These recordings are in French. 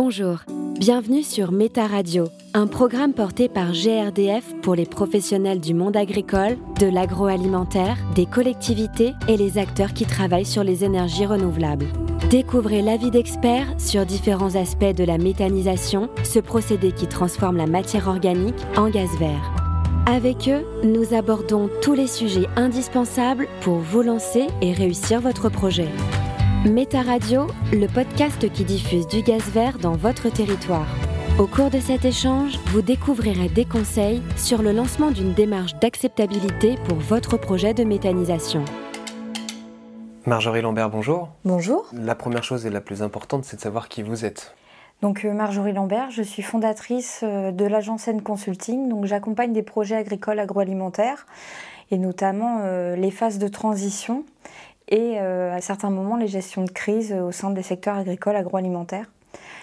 Bonjour, bienvenue sur Méta Radio, un programme porté par GRDF pour les professionnels du monde agricole, de l'agroalimentaire, des collectivités et les acteurs qui travaillent sur les énergies renouvelables. Découvrez l'avis d'experts sur différents aspects de la méthanisation, ce procédé qui transforme la matière organique en gaz vert. Avec eux, nous abordons tous les sujets indispensables pour vous lancer et réussir votre projet. Méta Radio, le podcast qui diffuse du gaz vert dans votre territoire. Au cours de cet échange, vous découvrirez des conseils sur le lancement d'une démarche d'acceptabilité pour votre projet de méthanisation. Marjorie Lambert, bonjour. Bonjour. La première chose et la plus importante, c'est de savoir qui vous êtes. Donc euh, Marjorie Lambert, je suis fondatrice euh, de l'agence N Consulting. Donc j'accompagne des projets agricoles agroalimentaires et notamment euh, les phases de transition et euh, à certains moments les gestions de crise au sein des secteurs agricoles agroalimentaires.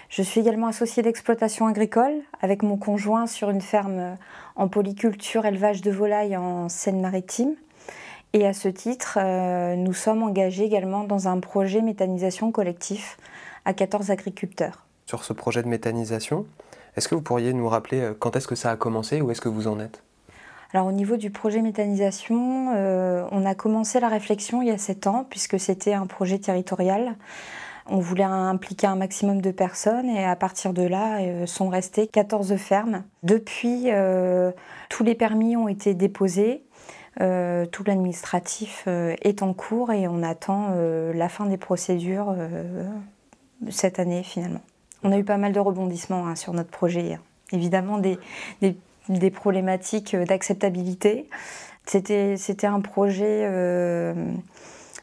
Je suis également associée d'exploitation agricole avec mon conjoint sur une ferme en polyculture élevage de volailles en Seine-Maritime. Et à ce titre, euh, nous sommes engagés également dans un projet méthanisation collectif à 14 agriculteurs. Sur ce projet de méthanisation, est-ce que vous pourriez nous rappeler euh, quand est-ce que ça a commencé ou est-ce que vous en êtes? Alors au niveau du projet méthanisation, euh, on a commencé la réflexion il y a 7 ans puisque c'était un projet territorial. On voulait impliquer un maximum de personnes et à partir de là euh, sont restées 14 fermes. Depuis, euh, tous les permis ont été déposés. Tout l'administratif est en cours et on attend la fin des procédures cette année finalement. On a eu pas mal de rebondissements hein, sur notre projet. Évidemment des des problématiques d'acceptabilité. C'était, c'était un projet, euh,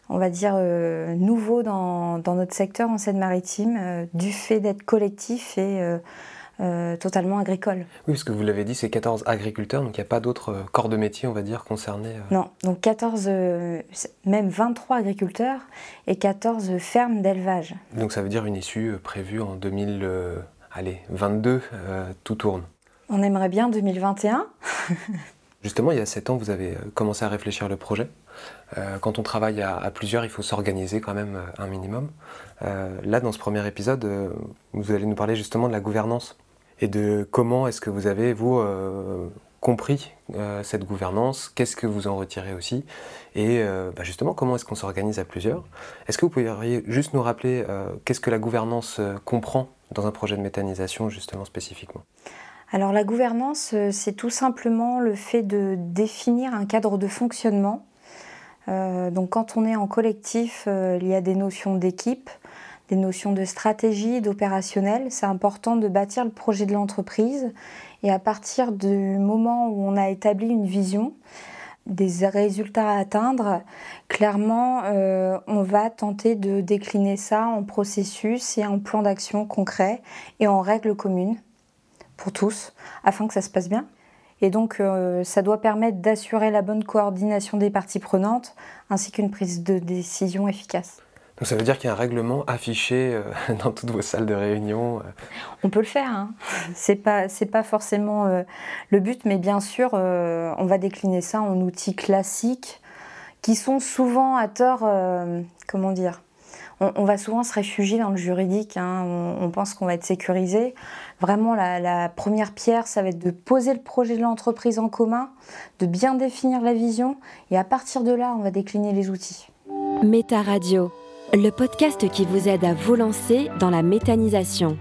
on va dire, euh, nouveau dans, dans, notre secteur en Seine-Maritime, euh, du fait d'être collectif et euh, euh, totalement agricole. Oui, parce que vous l'avez dit, c'est 14 agriculteurs, donc il n'y a pas d'autres corps de métier, on va dire, concernés. Non, donc 14, même 23 agriculteurs et 14 fermes d'élevage. Donc ça veut dire une issue prévue en 2022, tout tourne. On aimerait bien 2021. Justement, il y a 7 ans, vous avez commencé à réfléchir le projet. Euh, quand on travaille à, plusieurs, il faut s'organiser quand même un minimum. Euh, là, dans ce premier épisode, euh, vous allez nous parler justement de la gouvernance et de comment est-ce que vous avez, vous, euh, compris euh, cette gouvernance, qu'est-ce que vous en retirez aussi, et bah justement, comment est-ce qu'on s'organise à plusieurs. Est-ce que vous pourriez juste nous rappeler qu'est-ce que la gouvernance comprend dans un projet de méthanisation, justement, spécifiquement? Alors la gouvernance, c'est tout simplement le fait de définir un cadre de fonctionnement. Euh, donc quand on est en collectif, euh, il y a des notions d'équipe, des notions de stratégie, d'opérationnel. C'est important de bâtir le projet de l'entreprise et à partir du moment où on a établi une vision, des résultats à atteindre, clairement, euh, on va tenter de décliner ça en processus et en plan d'action concret et en règles communes pour tous, afin que ça se passe bien. Et donc, euh, ça doit permettre d'assurer la bonne coordination des parties prenantes, ainsi qu'une prise de décision efficace. Donc ça veut dire qu'il y a un règlement affiché euh, dans toutes vos salles de réunion euh. On peut le faire, hein. c'est pas, pas forcément euh, le but, mais bien sûr, on va décliner ça en outils classiques qui sont souvent à tort, comment dire, on, on, va souvent se réfugier dans le juridique, hein. on, on, pense qu'on va être sécurisé. Vraiment, la, la, première pierre, ça va être de poser le projet de l'entreprise en commun, de bien définir la vision, et à partir de là, on va décliner les outils. Méta Radio, le podcast qui vous aide à vous lancer dans la méthanisation.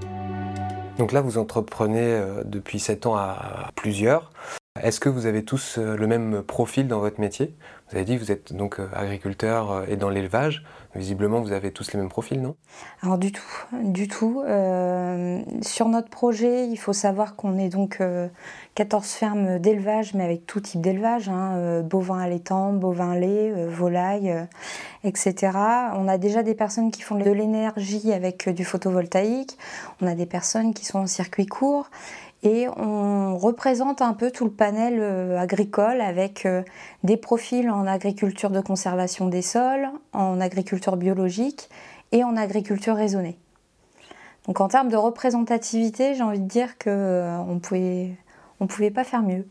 Donc là, vous entreprenez euh, depuis 7 ans à plusieurs. Est-ce que vous avez tous euh, le même profil dans votre métier? Vous avez dit que vous êtes donc euh, agriculteur et dans l'élevage. Visiblement, vous avez tous les mêmes profils, non? Alors du tout, du tout. Euh, sur notre projet, il faut savoir qu'on est donc euh, 14 fermes d'élevage, mais avec tout type d'élevage, hein, euh, bovins allaitants, bovins lait, euh, volailles, euh, etc. On a déjà des personnes qui font de l'énergie avec du photovoltaïque. On a des personnes qui sont en circuit court et on représente un peu tout le panel euh, agricole avec euh, des profils en agriculture de conservation des sols, en agriculture biologique et en agriculture raisonnée. Donc en termes de représentativité, j'ai envie de dire que euh, pouvait on pouvait pas faire mieux.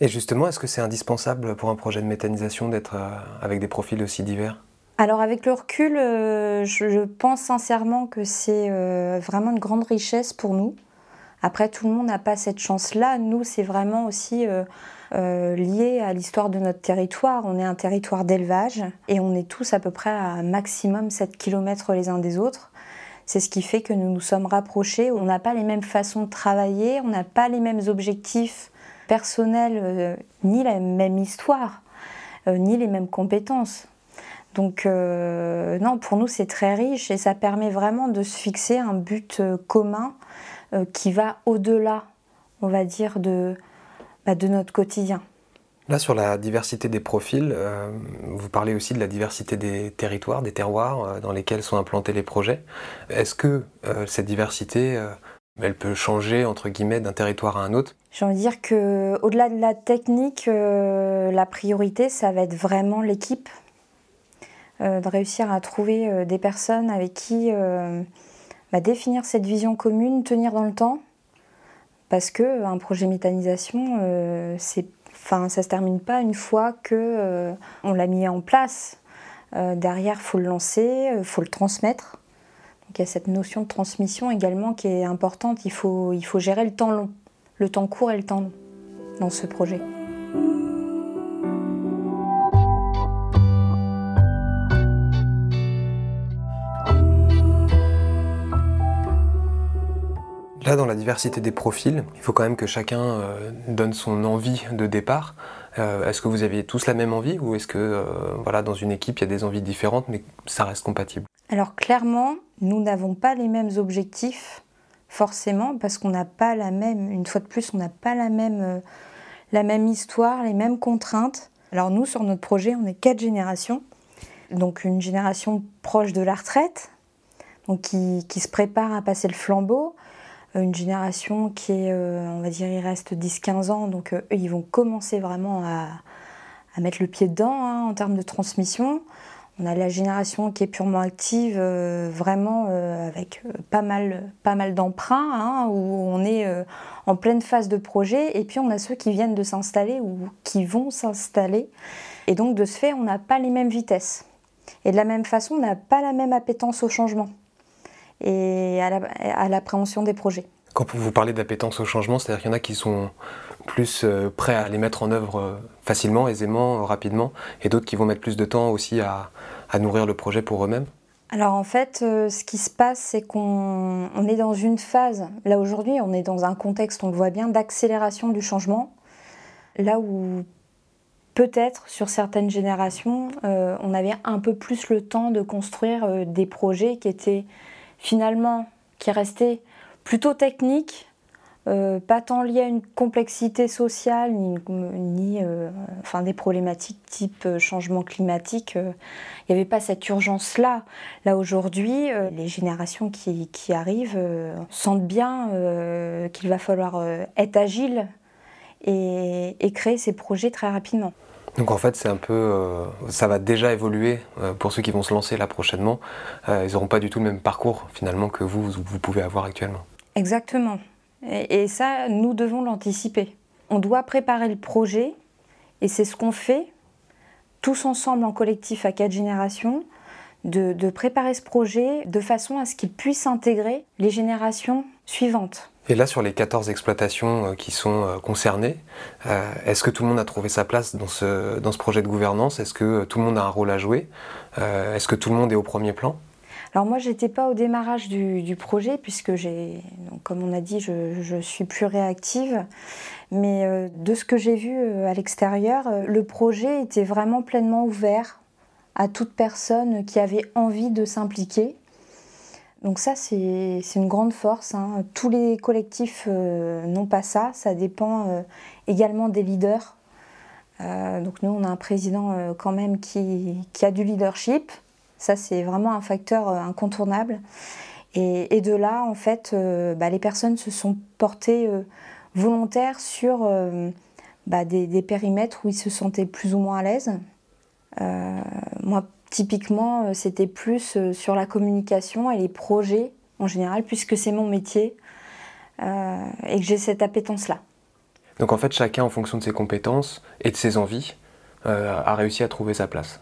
Et justement, est-ce que c'est indispensable pour un projet de méthanisation d'être avec des profils aussi divers? Alors avec le recul, je, pense sincèrement que c'est vraiment une grande richesse pour nous. Après, tout le monde n'a pas cette chance-là. Nous, c'est vraiment aussi lié à l'histoire de notre territoire. On est un territoire d'élevage et on est tous à peu près à maximum 7 km les uns des autres. C'est ce qui fait que nous nous sommes rapprochés. On n'a pas les mêmes façons de travailler, on n'a pas les mêmes objectifs personnels, euh, ni la même histoire, euh, ni les mêmes compétences. Donc euh, non, pour nous c'est très riche et ça permet vraiment de se fixer un but commun qui va au-delà, on va dire, de, bah, de notre quotidien. Là, sur la diversité des profils, euh, vous parlez aussi de la diversité des territoires, des terroirs euh, dans lesquels sont implantés les projets. Est-ce que euh, cette diversité, elle peut changer entre guillemets d'un territoire à un autre? J'ai envie de dire que, au-delà de la technique, la priorité, ça va être vraiment l'équipe, de réussir à trouver des personnes avec qui bah, définir cette vision commune, tenir dans le temps, parce que un projet méthanisation, c'est Enfin, ça se termine pas une fois que euh, on l'a mis en place. Euh, derrière, faut le lancer, euh, faut le transmettre. Donc il y a cette notion de transmission également qui est importante. Il faut, il faut gérer le temps long, le temps court et le temps long dans ce projet. Dans la diversité des profils, il faut quand même que chacun euh, donne son envie de départ. Euh, est-ce que vous aviez tous la même envie ou est-ce que euh, voilà, dans une équipe, il y a des envies différentes mais ça reste compatible? Alors clairement, nous n'avons pas les mêmes objectifs, forcément, parce qu'on n'a pas la même, une fois de plus, on n'a pas la même, la même histoire, les mêmes contraintes. Alors nous, sur notre projet, on est quatre générations. Donc une génération proche de la retraite, donc qui se prépare à passer le flambeau, une génération qui est, euh, on va dire, il reste 10-15 ans, donc euh, ils vont commencer vraiment à, mettre le pied dedans hein, en termes de transmission. On a la génération qui est purement active, euh, vraiment avec pas mal, pas mal d'emprunts, hein, où on est en pleine phase de projet. Et puis on a ceux qui viennent de s'installer ou qui vont s'installer. Et donc de ce fait, on n'a pas les mêmes vitesses. Et de la même façon, on n'a pas la même appétence au changement et à l'appréhension des projets. Quand vous parlez d'appétence au changement, c'est-à-dire qu'il y en a qui sont plus euh, prêts à les mettre en œuvre euh, facilement, aisément, rapidement, et d'autres qui vont mettre plus de temps aussi à, nourrir le projet pour eux-mêmes. Alors en fait, euh, ce qui se passe, c'est qu'on est dans une phase, là aujourd'hui, on est dans un contexte, on le voit bien, d'accélération du changement, là où peut-être sur certaines générations, on avait un peu plus le temps de construire des projets qui étaient finalement qui est resté plutôt technique, euh, pas tant lié à une complexité sociale ni, euh, enfin des problématiques type euh, changement climatique. Il n'y avait pas cette urgence-là. Là, aujourd'hui, les générations qui, qui arrivent sentent bien qu'il va falloir être agile et créer ces projets très rapidement. Donc en fait, c'est un peu, euh, ça va déjà évoluer euh, pour ceux qui vont se lancer là prochainement. Euh, ils n'auront pas du tout le même parcours finalement que vous, vous pouvez avoir actuellement. Exactement. Et, ça, nous devons l'anticiper. On doit préparer le projet et c'est ce qu'on fait tous ensemble en collectif à quatre générations, de, de préparer ce projet de façon à ce qu'il puisse intégrer les générations suivantes. Et là, sur les 14 exploitations euh, qui sont euh, concernées, euh, est-ce que tout le monde a trouvé sa place dans ce, dans ce projet de gouvernance? Est-ce que tout le monde a un rôle à jouer? Est-ce que tout le monde est au premier plan? Alors moi, j'étais pas au démarrage du, projet puisque j'ai, comme on a dit, je, je, suis plus réactive. Mais de ce que j'ai vu à l'extérieur, le projet était vraiment pleinement ouvert à toute personne qui avait envie de s'impliquer. Donc ça, c'est une grande force. Hein. Tous les collectifs euh, n'ont pas ça. Ça dépend euh, également des leaders. Euh, donc nous, on a un président quand même qui, a du leadership. Ça, c'est vraiment un facteur incontournable. Et, de là, en fait, bah, les personnes se sont portées volontaires sur bah, des, périmètres où ils se sentaient plus ou moins à l'aise. Moi, Typiquement, euh, c'était plus euh, sur la communication et les projets en général, puisque c'est mon métier euh, et que j'ai cette appétence-là. Donc en fait, chacun, en fonction de ses compétences et de ses envies, a réussi à trouver sa place.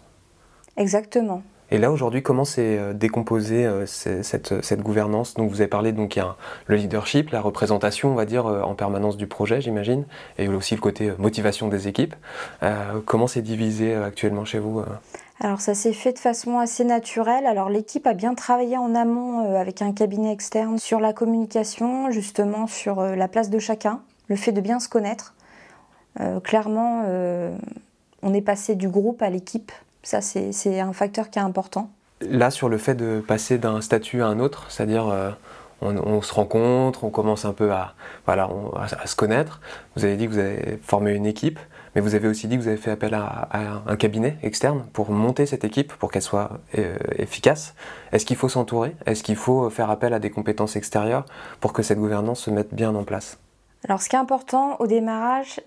Exactement. Et là aujourd'hui, comment s'est euh, décomposée euh, cette, gouvernance? Donc vous avez parlé donc il y a le leadership, la représentation, on va dire euh, en permanence du projet, j'imagine, et aussi le côté motivation des équipes. comment c'est divisé actuellement chez vous alors ça s'est fait de façon assez naturelle. Alors l'équipe a bien travaillé en amont avec un cabinet externe sur la communication, justement sur la place de chacun, le fait de bien se connaître. clairement, on est passé du groupe à l'équipe ça, c'est un facteur qui est important. Là, sur le fait de passer d'un statut à un autre, c'est-à-dire euh, on, se rencontre, on commence un peu à, voilà, à, se connaître. Vous avez dit que vous avez formé une équipe, mais vous avez aussi dit que vous avez fait appel à, un cabinet externe pour monter cette équipe, pour qu'elle soit euh, efficace. Est-ce qu'il faut s'entourer? Est-ce qu'il faut faire appel à des compétences extérieures pour que cette gouvernance se mette bien en place? Alors, ce qui est important au démarrage,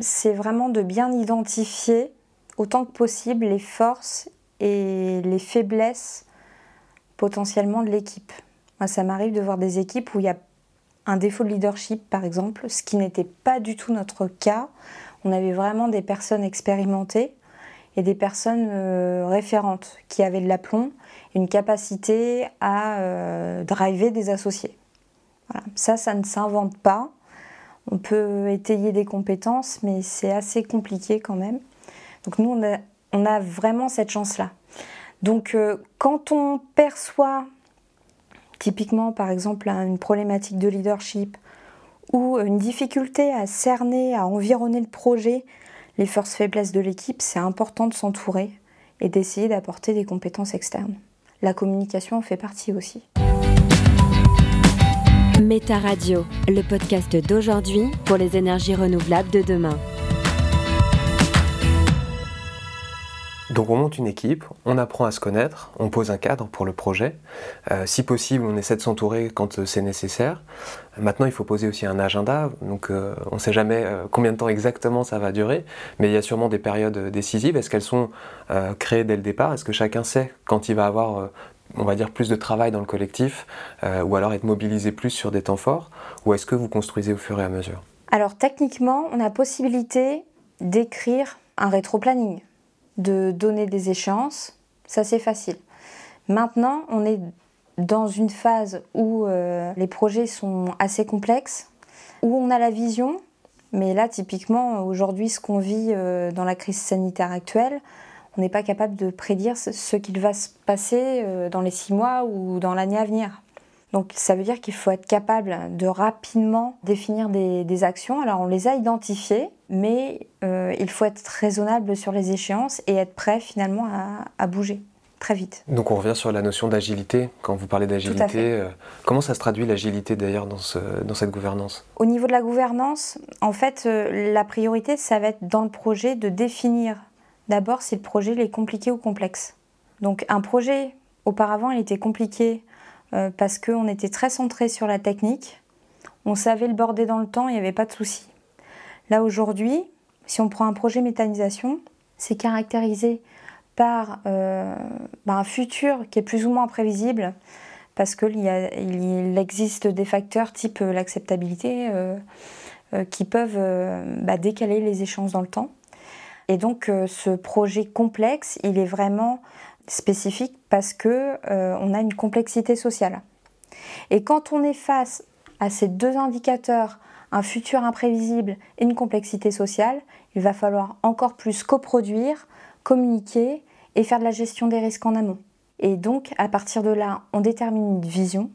c'est vraiment de bien identifier autant que possible les forces et les faiblesses potentiellement de l'équipe. Moi, ça m'arrive de voir des équipes où il y a un défaut de leadership, par exemple, ce qui n'était pas du tout notre cas. On avait vraiment des personnes expérimentées et des personnes euh, référentes qui avaient de l'aplomb, une capacité à euh, driver des associés. Ça, ça ne s'invente pas. On peut étayer des compétences, mais c'est assez compliqué quand même. Donc nous, on a, vraiment cette chance-là. Donc euh, quand on perçoit typiquement par exemple une problématique de leadership ou une difficulté à cerner, à environner le projet, les forces faiblesses de l'équipe, c'est important de s'entourer et d'essayer d'apporter des compétences externes. La communication en fait partie aussi. Méta Radio, le podcast d'aujourd'hui pour les énergies renouvelables de demain. Donc on monte une équipe, on apprend à se connaître, on pose un cadre pour le projet. Euh, si possible, on essaie de s'entourer quand euh, c'est nécessaire. Maintenant, il faut poser aussi un agenda. Donc euh, on ne sait jamais combien de temps exactement ça va durer, mais il y a sûrement des périodes décisives. Est-ce qu'elles sont créées dès le départ? Est-ce que chacun sait quand il va avoir on va dire plus de travail dans le collectif, ou alors être mobilisé plus sur des temps forts, ou est-ce que vous construisez au fur et à mesure? Alors techniquement, on a possibilité d'écrire un rétro-planning de donner des échéances, ça c'est facile. Maintenant, on est dans une phase où euh, les projets sont assez complexes, où on a la vision, mais là typiquement aujourd'hui ce qu'on vit euh, dans la crise sanitaire actuelle, on n'est pas capable de prédire ce qu'il va se passer euh, dans les six mois ou dans l'année à venir. Donc ça veut dire qu'il faut être capable de rapidement définir des, actions. Alors on les a identifiées, mais euh, il faut être raisonnable sur les échéances et être prêt finalement à, bouger très vite. Donc on revient sur la notion d'agilité. Quand vous parlez d'agilité, euh, comment ça se traduit l'agilité d'ailleurs dans, dans, cette gouvernance? Au niveau de la gouvernance, en fait, euh, la priorité, ça va être dans le projet de définir d'abord si le projet est compliqué ou complexe. Donc un projet, auparavant, il était compliqué euh, parce qu'on était très centré sur la technique. On savait le border dans le temps, il n'y avait pas de souci. Là aujourd'hui, si on prend un projet méthanisation, c'est caractérisé par euh, bah, un futur qui est plus ou moins prévisible parce qu'il il existe des facteurs type euh, l'acceptabilité qui peuvent bah, décaler les échanges dans le temps. Et donc ce projet complexe, il est vraiment spécifique parce que euh, on a une complexité sociale. Et quand on est face à ces deux indicateurs, un futur imprévisible et une complexité sociale, il va falloir encore plus coproduire, communiquer et faire de la gestion des risques en amont. Et donc, à partir de là, on détermine une vision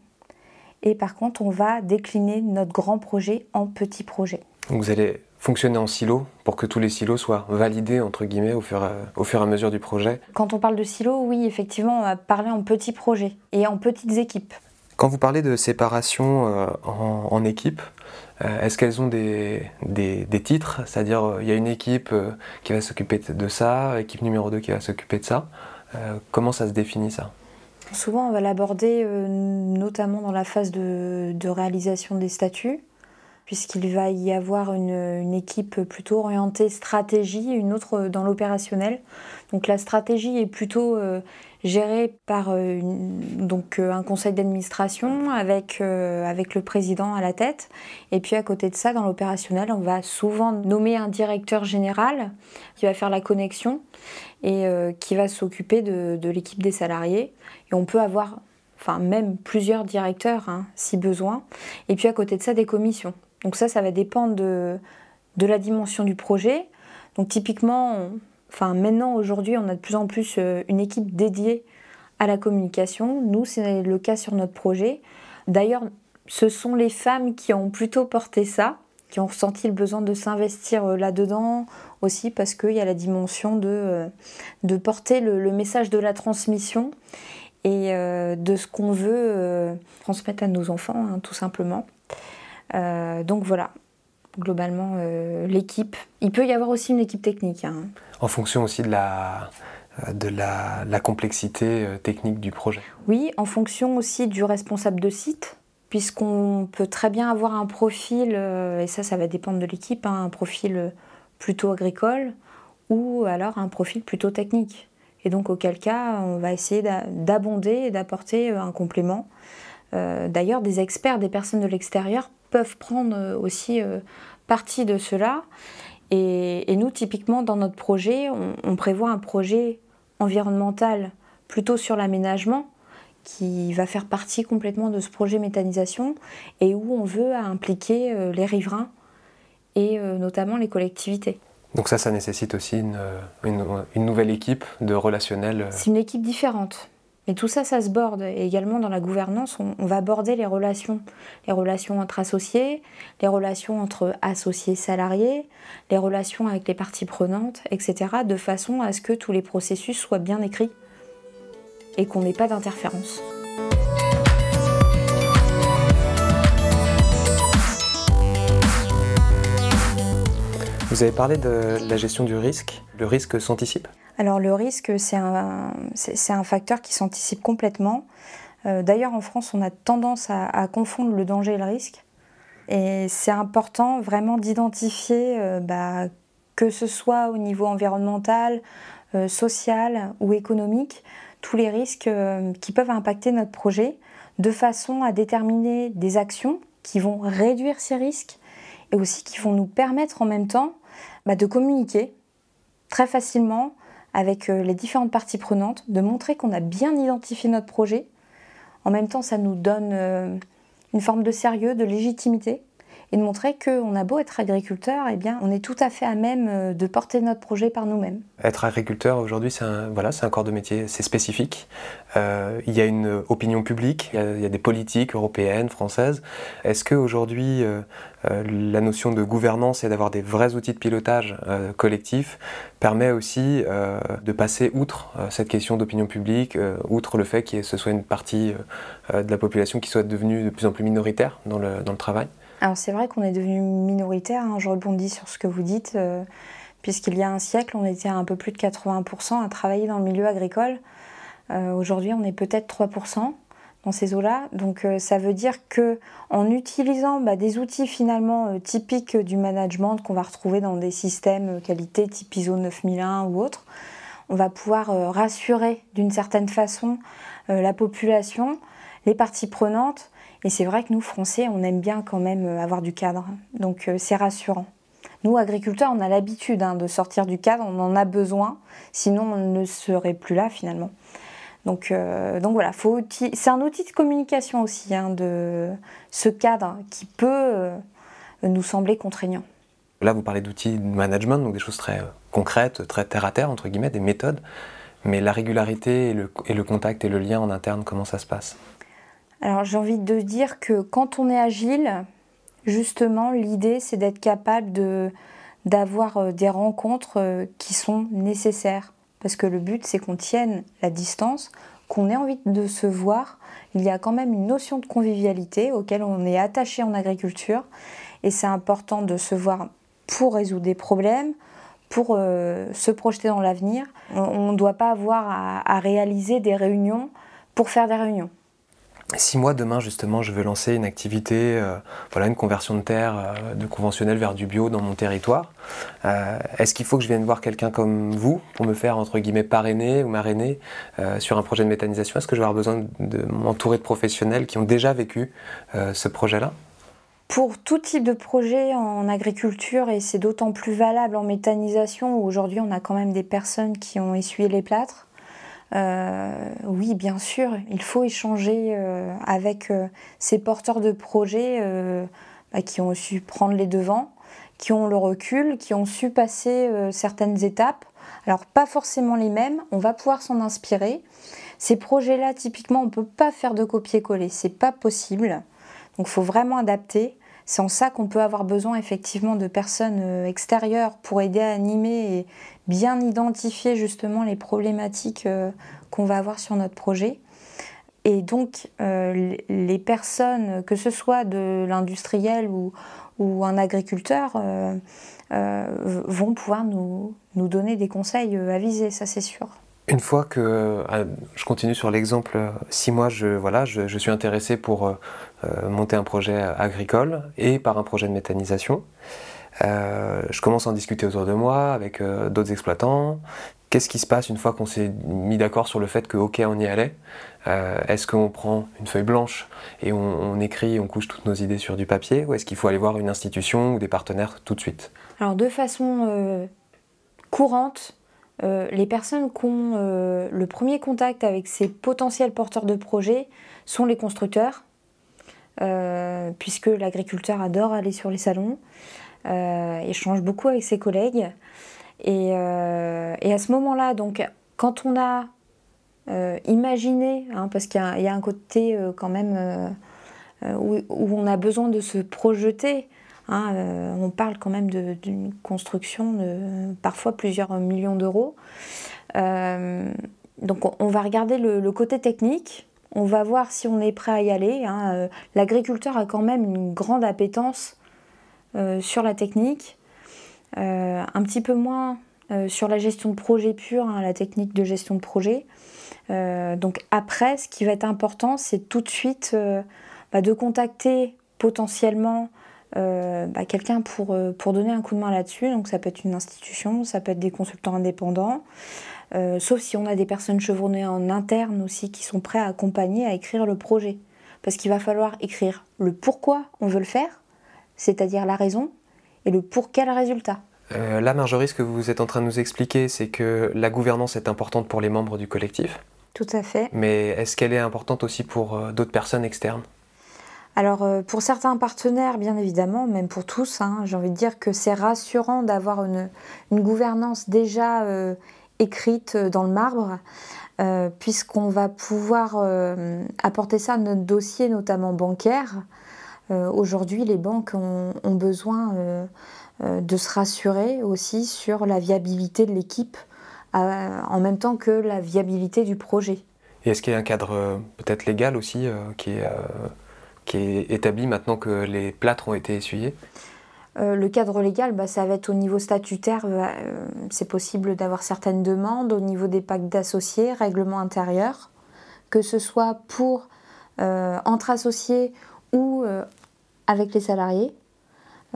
et par contre, on va décliner notre grand projet en petits projets. Vous allez fonctionner en silo pour que tous les silos soient validés entre guillemets au fur, et, au fur et à mesure du projet Quand on parle de silos, oui, effectivement, on va parler en petits projets et en petites équipes. Quand vous parlez de séparation euh, en, équipe, euh, est-ce qu'elles ont des, des, titres? C'est-à-dire, euh, il y a une équipe qui va s'occuper de ça, équipe numéro 2 qui va s'occuper de ça. comment ça se définit ça? Souvent, on va l'aborder notamment dans la phase de, de réalisation des statuts puisqu'il va y avoir une, équipe plutôt orientée stratégie, une autre dans l'opérationnel. Donc la stratégie est plutôt euh, gérée par euh, euh, un conseil d'administration avec, le président à la tête. Et puis à côté de ça, dans l'opérationnel, on va souvent nommer un directeur général qui va faire la connexion et qui va s'occuper de, de l'équipe des salariés. Et on peut avoir enfin même plusieurs directeurs hein, si besoin. Et puis à côté de ça, des commissions. Donc ça, ça va dépendre de, la dimension du projet. Donc typiquement, enfin maintenant, aujourd'hui, on a de plus en plus euh, une équipe dédiée à la communication. Nous, c'est le cas sur notre projet. D'ailleurs, ce sont les femmes qui ont plutôt porté ça, qui ont ressenti le besoin de s'investir euh, là-dedans aussi parce qu'il y a la dimension de, euh, porter le, message de la transmission et de ce qu'on veut transmettre à nos enfants, hein, tout simplement. Euh, donc voilà, globalement, euh, l'équipe. Il peut y avoir aussi une équipe technique. Hein. En fonction aussi de la, euh, de la, complexité technique du projet. Oui, en fonction aussi du responsable de site, puisqu'on peut très bien avoir un profil, et ça, ça va dépendre de l'équipe, hein, un profil plutôt agricole ou alors un profil plutôt technique. Et donc, auquel cas, on va essayer d'abonder et d'apporter un complément. D'ailleurs, des experts, des personnes de l'extérieur peuvent prendre euh, aussi euh, partie de cela. Et, nous, typiquement, dans notre projet, on, prévoit un projet environnemental plutôt sur l'aménagement qui va faire partie complètement de ce projet méthanisation et où on veut impliquer euh, les riverains et notamment les collectivités. Donc ça, ça nécessite aussi une, une nouvelle équipe de relationnel C'est une équipe différente. Mais tout ça, ça se borde. Et également dans la gouvernance, on, va aborder les relations. Les relations entre associés, les relations entre associés salariés, les relations avec les parties prenantes, etc. De façon à ce que tous les processus soient bien écrits et qu'on n'ait pas d'interférence. Vous avez parlé de la gestion du risque. Le risque s'anticipe? Alors le risque, c'est un, facteur qui s'anticipe complètement. Euh, d'ailleurs, en France, on a tendance à, confondre le danger et le risque. Et c'est important vraiment d'identifier, euh, bah, que ce soit au niveau environnemental, euh, social ou économique, tous les risques qui peuvent impacter notre projet, de façon à déterminer des actions qui vont réduire ces risques et aussi qui vont nous permettre en même temps bah, de communiquer très facilement avec euh, les différentes parties prenantes, de montrer qu'on a bien identifié notre projet. En même temps, ça nous donne euh, une forme de sérieux, de légitimité, et de montrer qu'on a beau être agriculteur, eh bien, on est tout à fait à même euh, de porter notre projet par nous-mêmes. Être agriculteur aujourd'hui, c'est un, voilà, un corps de métier, c'est spécifique. il y a une opinion publique, il y a, des politiques européennes, françaises. Est-ce qu'aujourd'hui, euh, la notion de gouvernance et d'avoir des vrais outils de pilotage euh, collectif permet aussi euh, de passer outre cette question d'opinion publique, outre le fait que ce soit une partie de la population qui soit devenue de plus en plus minoritaire dans le, dans le travail? Alors c'est vrai qu'on est devenu minoritaire, hein, je rebondis sur ce que vous dites, puisqu'il y a un siècle, on était à un peu plus de 80% à travailler dans le milieu agricole. Aujourd'hui, on est peut-être 3% dans ces eaux-là. Donc euh, ça veut dire que en utilisant bah, des outils finalement euh, typiques du management qu'on va retrouver dans des systèmes euh, qualité type ISO 9001 ou autres, on va pouvoir rassurer d'une certaine façon la population, les parties prenantes. Et c'est vrai que nous, Français, on aime bien quand même avoir du cadre. Donc c'est rassurant. Nous, agriculteurs, on a l'habitude hein, de sortir du cadre, on en a besoin, sinon on ne serait plus là finalement. Donc, euh, voilà, c'est un outil de communication aussi, hein, de ce cadre qui peut euh, nous sembler contraignant. Là, vous parlez d'outils de management, donc des choses très euh, concrètes, très terre à terre, entre guillemets, des méthodes. Mais la régularité et le contact et le lien en interne, comment ça se passe? Alors j'ai envie de dire que quand on est agile, justement, l'idée c'est d'être capable d'avoir des rencontres qui sont nécessaires parce que le but c'est qu'on tienne la distance, qu'on ait envie de se voir. Il y a quand même une notion de convivialité auquel on est attaché en agriculture et c'est important de se voir pour résoudre des problèmes, pour euh, se projeter dans l'avenir. On ne doit pas avoir à, réaliser des réunions pour faire des réunions. Si moi demain justement je veux lancer une activité, euh, voilà une conversion de terre euh, de conventionnel vers du bio dans mon territoire, euh, est-ce qu'il faut que je vienne voir quelqu'un comme vous pour me faire entre guillemets parrainer ou marrainer sur un projet de méthanisation? Est-ce que je vais avoir besoin de m'entourer de professionnels qui ont déjà vécu ce projet-là? Pour tout type de projet en agriculture, et c'est d'autant plus valable en méthanisation, où aujourd'hui on a quand même des personnes qui ont essuyé les plâtres, oui, bien sûr, il faut échanger euh, avec euh, ces porteurs de projets bah, qui ont su prendre les devants, qui ont le recul, qui ont su passer certaines étapes. Alors pas forcément les mêmes, on va pouvoir s'en inspirer. Ces projets-là, typiquement, on ne peut pas faire de copier-coller, c'est pas possible. Donc il faut vraiment adapter. C'est en ça qu'on peut avoir besoin effectivement de personnes extérieures pour aider à animer et bien identifier justement les problématiques euh, qu'on va avoir sur notre projet. Et donc, euh, les personnes, que ce soit de l'industriel ou, un agriculteur, euh, vont pouvoir nous, donner des conseils avisés, ça c'est sûr. Une fois que je continue sur l'exemple, si moi je, voilà, je, suis intéressé pour monter un projet agricole et par un projet de méthanisation, euh, je commence à en discuter autour de moi avec euh, d'autres exploitants. Qu'est-ce qui se passe une fois qu'on s'est mis d'accord sur le fait que ok on y allait? Euh, Est-ce qu'on prend une feuille blanche et on, écrit, on couche toutes nos idées sur du papier ou est-ce qu'il faut aller voir une institution ou des partenaires tout de suite? Alors de façon courante, les personnes qui ont le premier contact avec ces potentiels porteurs de projets sont les constructeurs, puisque l'agriculteur adore aller sur les salons euh, échange beaucoup avec ses collègues. Et, euh, et à ce moment-là, donc, quand on a euh, imaginé, hein, parce qu'il y, a un côté quand même où, on a besoin de se projeter, hein, on parle quand même d'une construction de parfois plusieurs millions d'euros. donc on, va regarder le, côté technique, on va voir si on est prêt à y aller. Hein. L'agriculteur a quand même une grande appétence euh, sur la technique, euh, un petit peu moins euh, sur la gestion de projet pur, hein, la technique de gestion de projet. donc après, ce qui va être important, c'est tout de suite bah, de contacter potentiellement bah, quelqu'un pour, pour donner un coup de main là-dessus. Donc ça peut être une institution, ça peut être des consultants indépendants, sauf si on a des personnes chevronnées en interne aussi qui sont prêts à accompagner, à écrire le projet. Parce qu'il va falloir écrire le pourquoi on veut le faire, c'est-à-dire la raison, et le pour quel résultat. Euh, là, Marjorie, ce que vous êtes en train de nous expliquer, c'est que la gouvernance est importante pour les membres du collectif. Tout à fait. Mais est-ce qu'elle est importante aussi pour euh, d'autres personnes externes? Alors euh, pour certains partenaires, bien évidemment, même pour tous, hein, j'ai envie de dire que c'est rassurant d'avoir une, gouvernance déjà écrite dans le marbre, puisqu'on va pouvoir apporter ça à notre dossier, notamment bancaire, euh, aujourd'hui, les banques ont, besoin euh, euh, de se rassurer aussi sur la viabilité de l'équipe en même temps que la viabilité du projet. Et est-ce qu'il y a un cadre peut-être légal aussi qui est établi maintenant que les plâtres ont été essuyés? Le cadre légal, bah, ça va être au niveau statutaire, c'est possible d'avoir certaines demandes au niveau des pactes d'associés, règlement intérieur, que ce soit pour entre associés ou avec les salariés.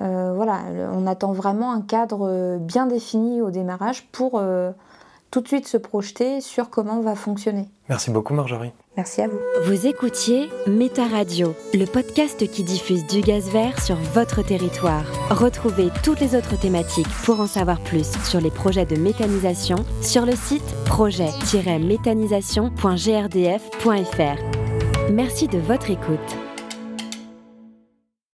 Euh, voilà, on attend vraiment un cadre euh, bien défini au démarrage pour euh, tout de suite se projeter sur comment on va fonctionner. Merci beaucoup Marjorie. Merci à vous. Vous écoutiez Méta Radio, le podcast qui diffuse du gaz vert sur votre territoire. Retrouvez toutes les autres thématiques pour en savoir plus sur les projets de méthanisation sur le site projet-méthanisation.grdf.fr. Merci de votre écoute.